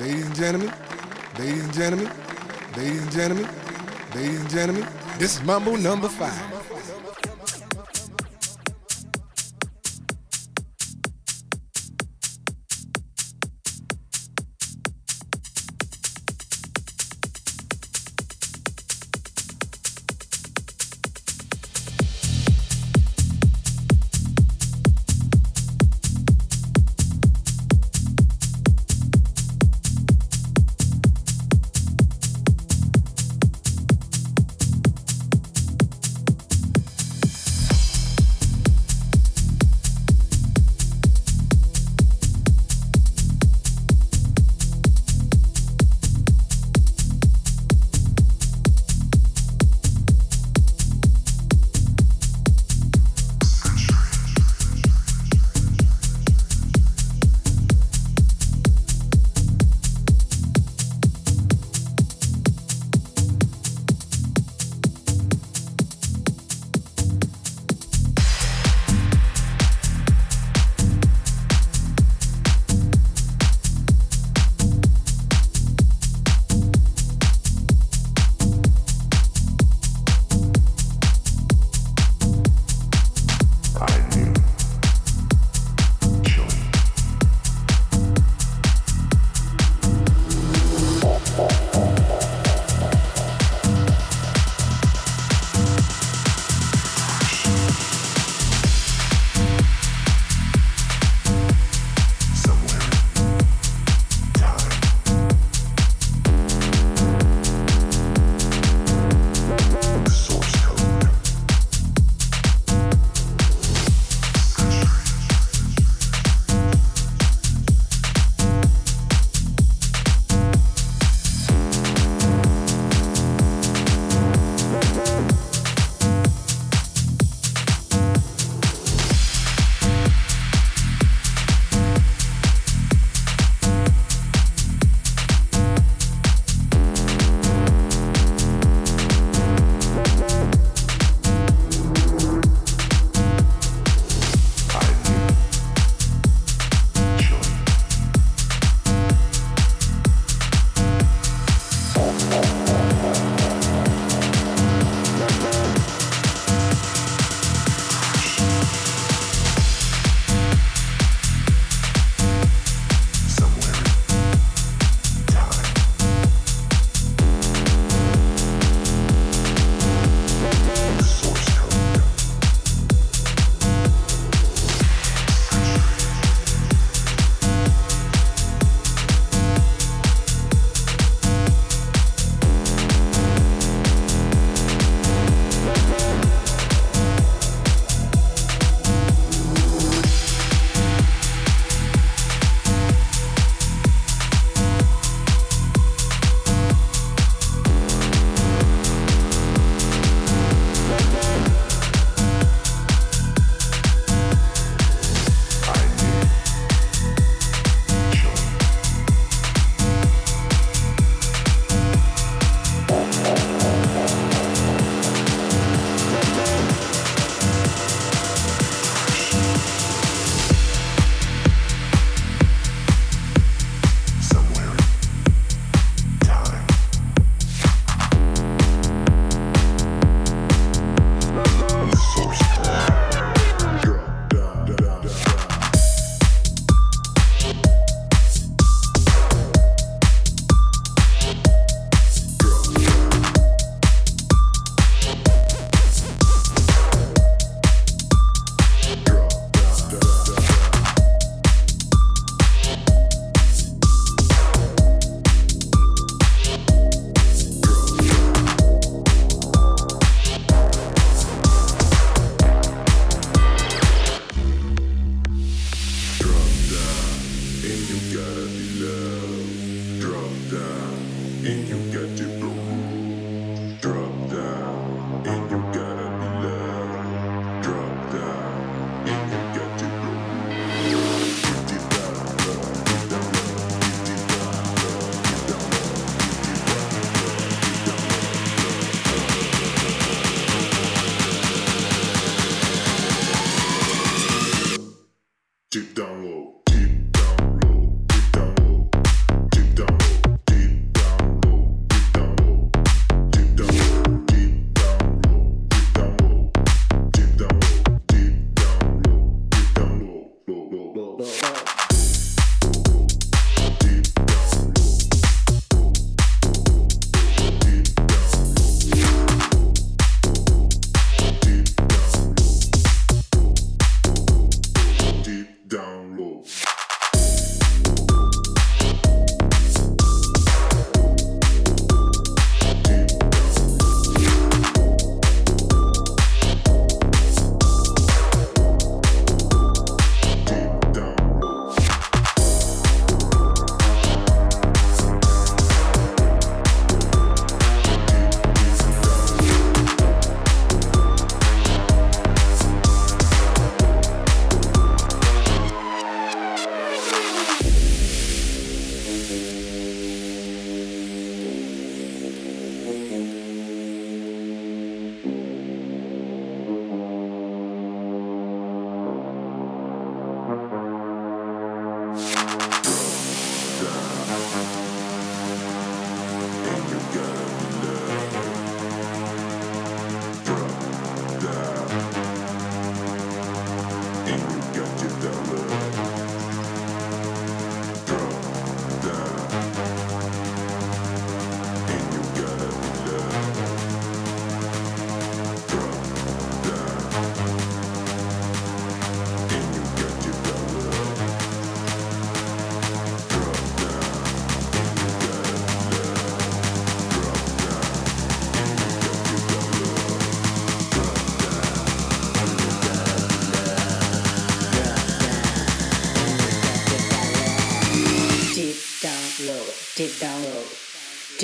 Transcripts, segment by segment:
ladies and gentlemen, ladies and gentlemen, ladies and gentlemen, ladies and gentlemen, this is Mambo number five.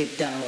they've done.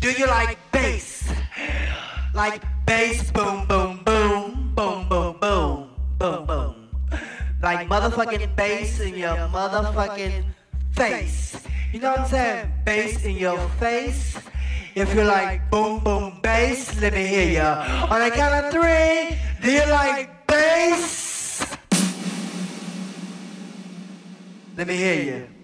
Do you like bass? Like bass, boom, boom, boom, boom, boom, boom, boom, boom. Like motherfucking bass in your motherfucking face. You know what I'm saying? Bass in your face. If you like boom, boom, bass, let me hear ya. On the count of three, do you like bass? Let me hear you.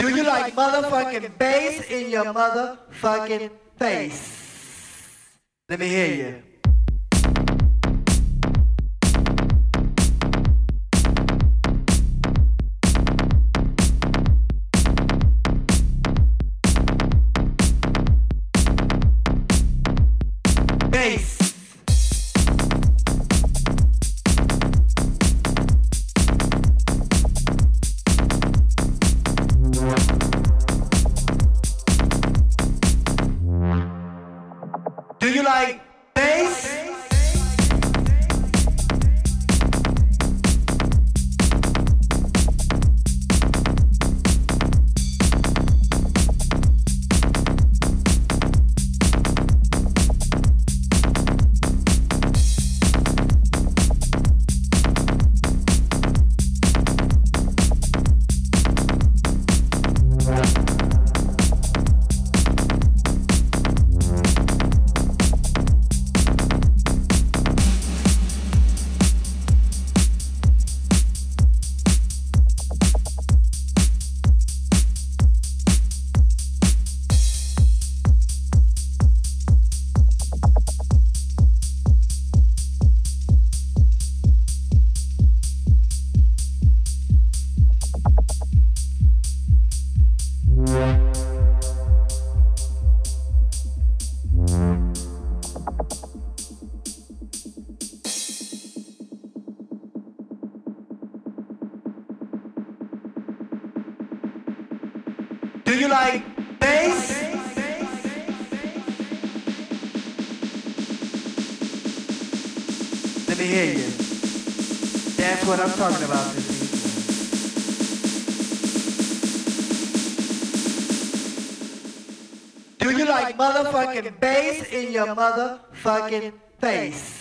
Do you like motherfucking bass in your motherfucking face? Let me hear you. What I'm talking about. Do you like motherfucking bass in your motherfucking face?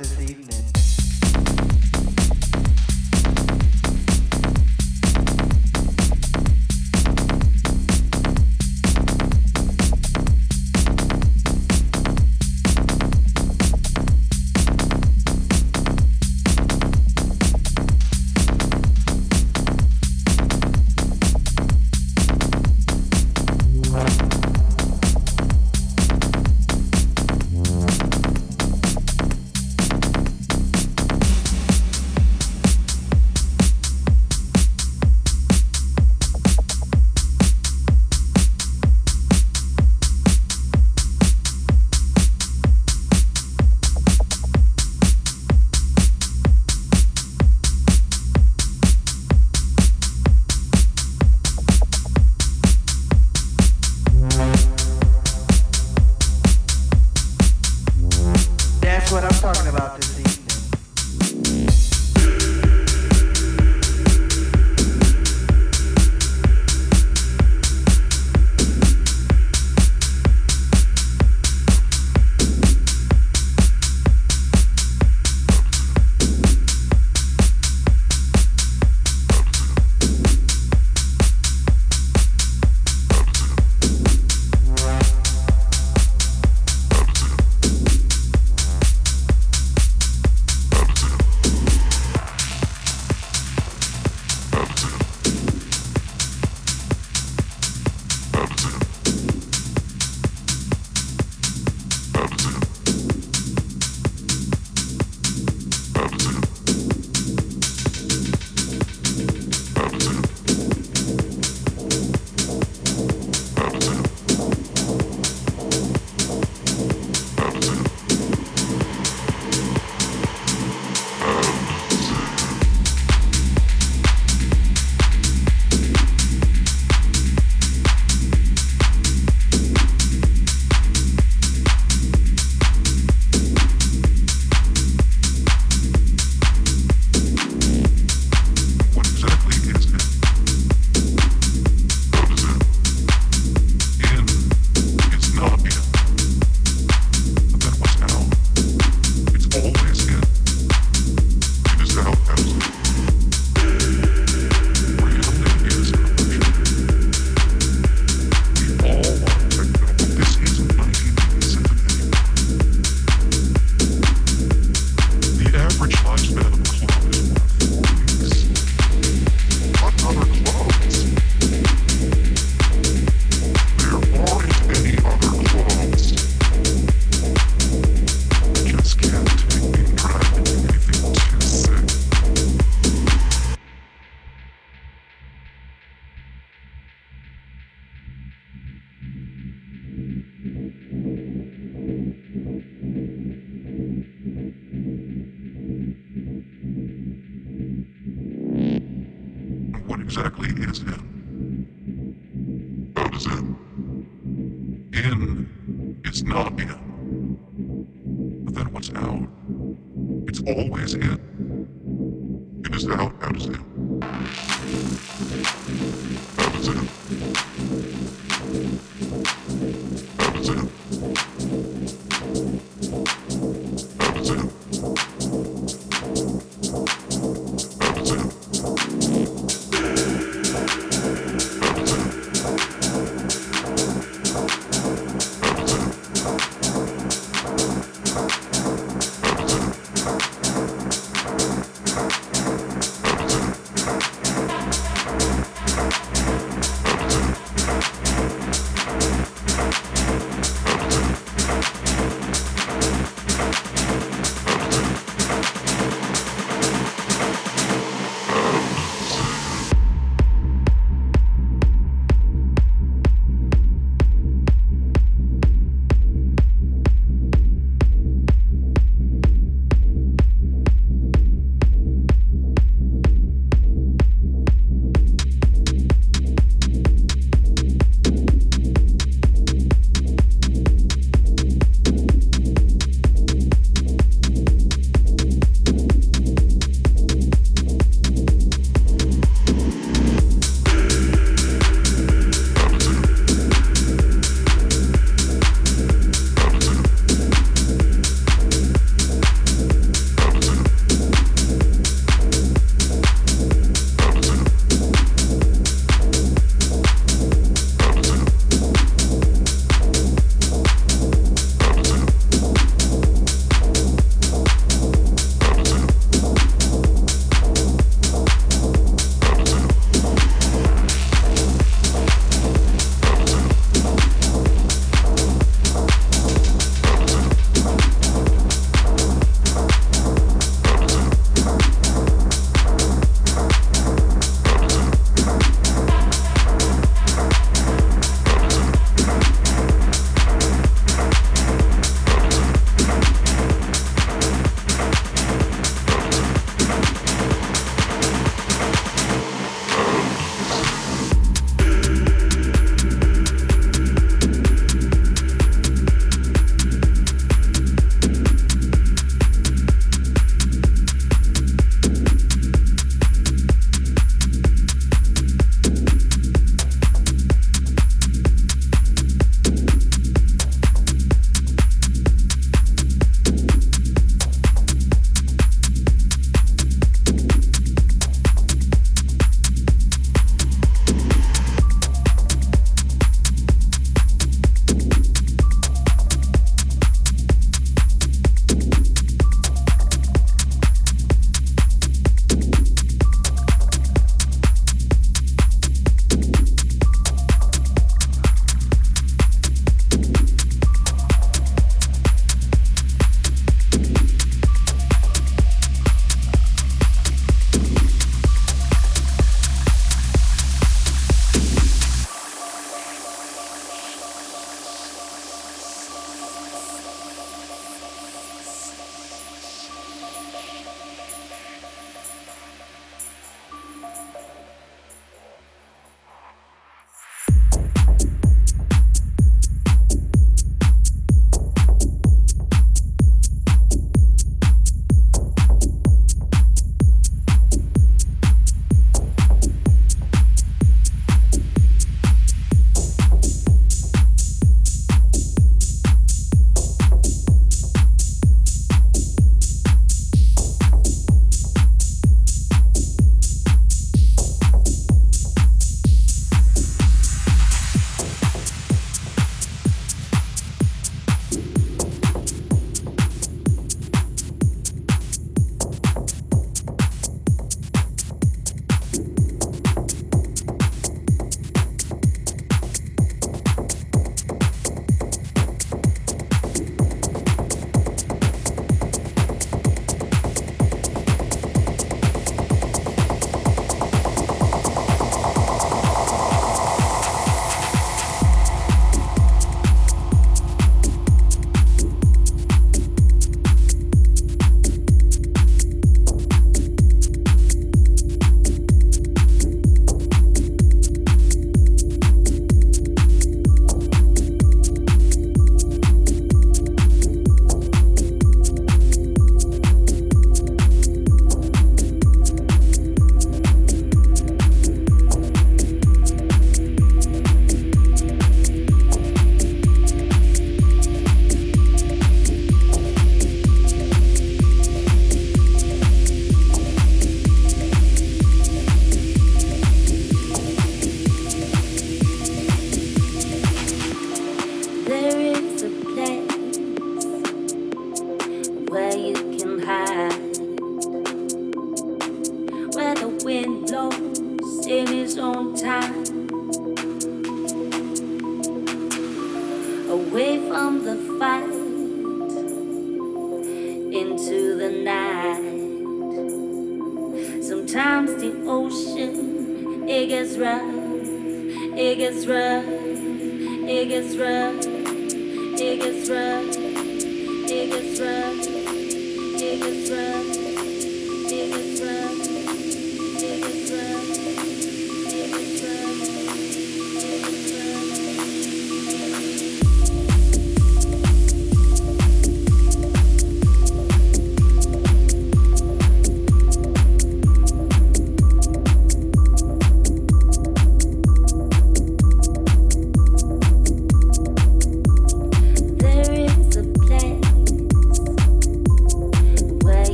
Evening.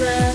answer.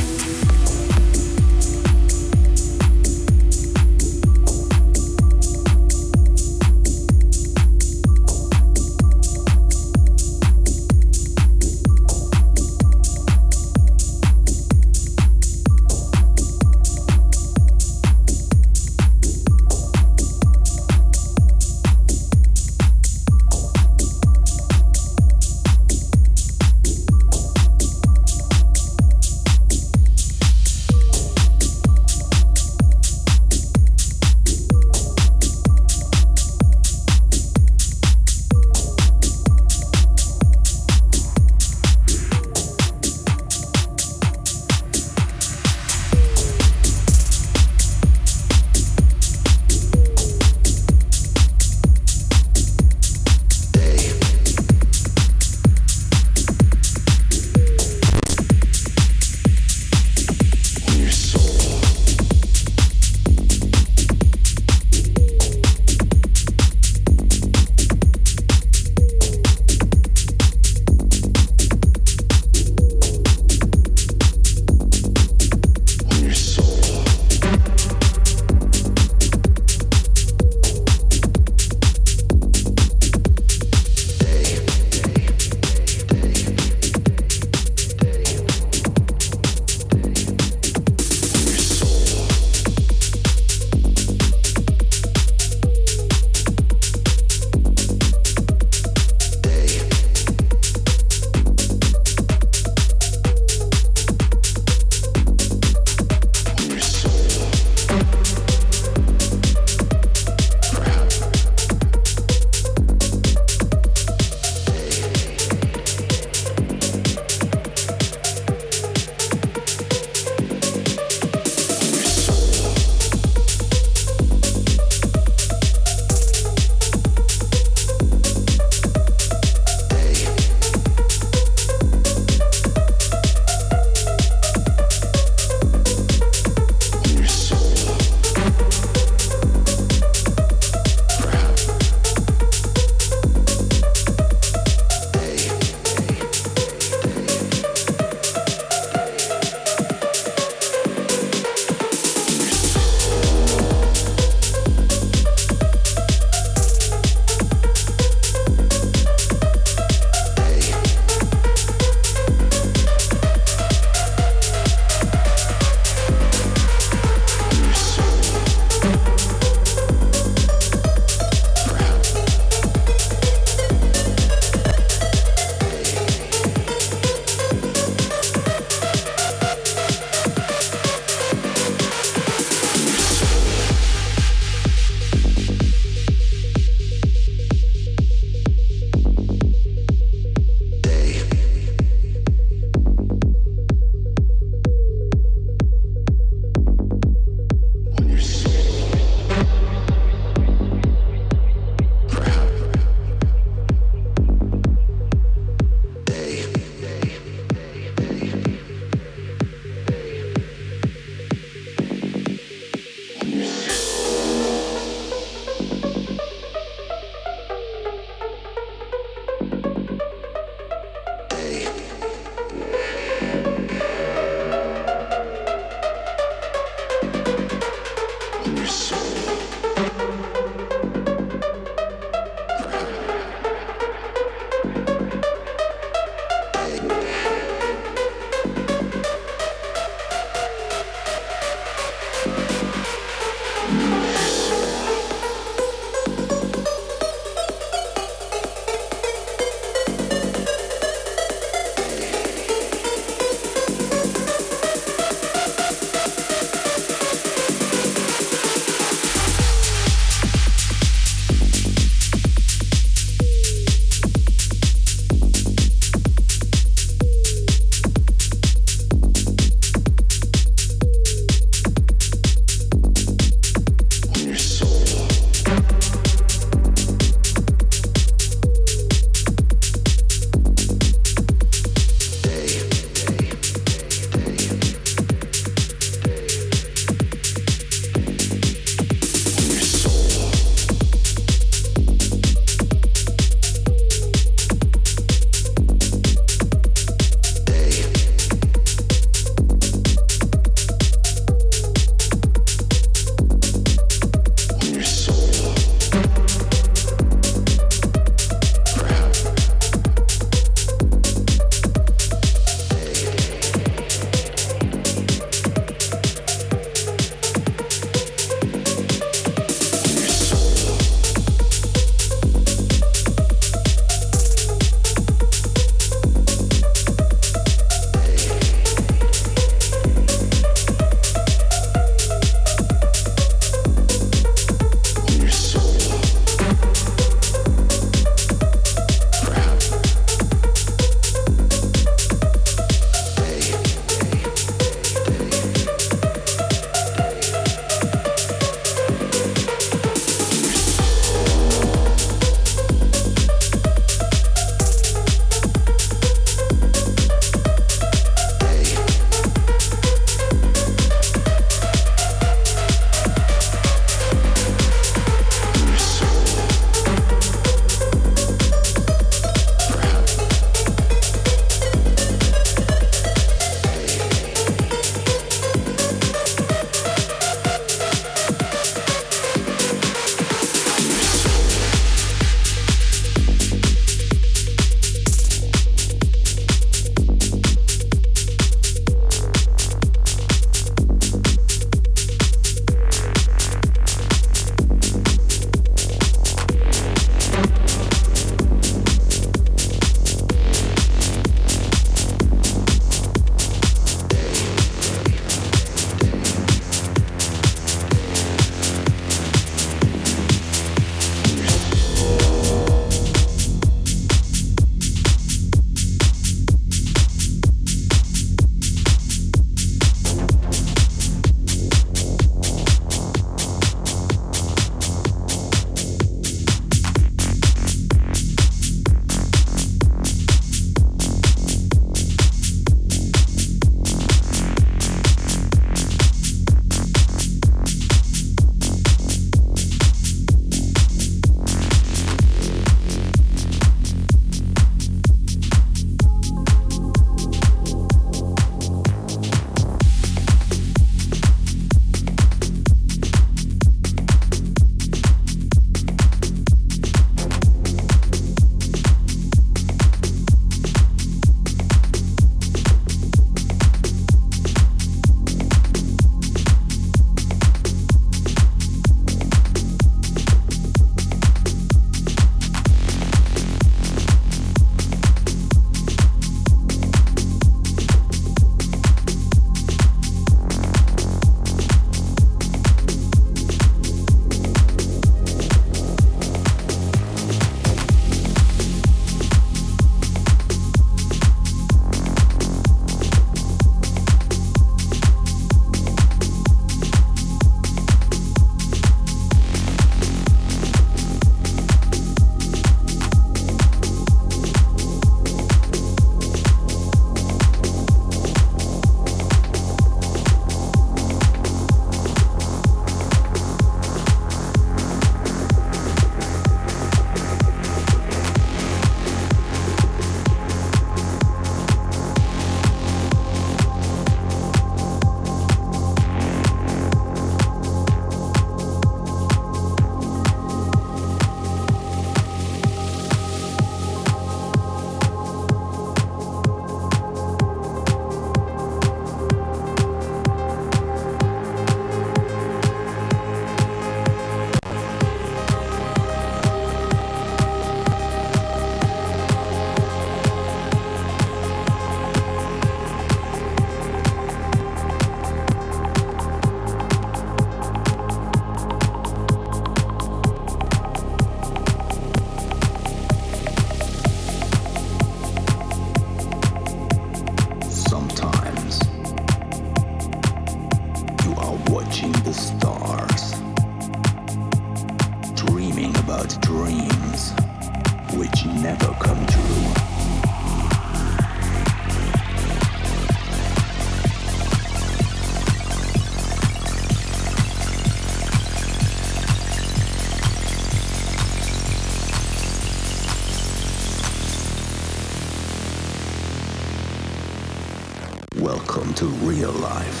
Life.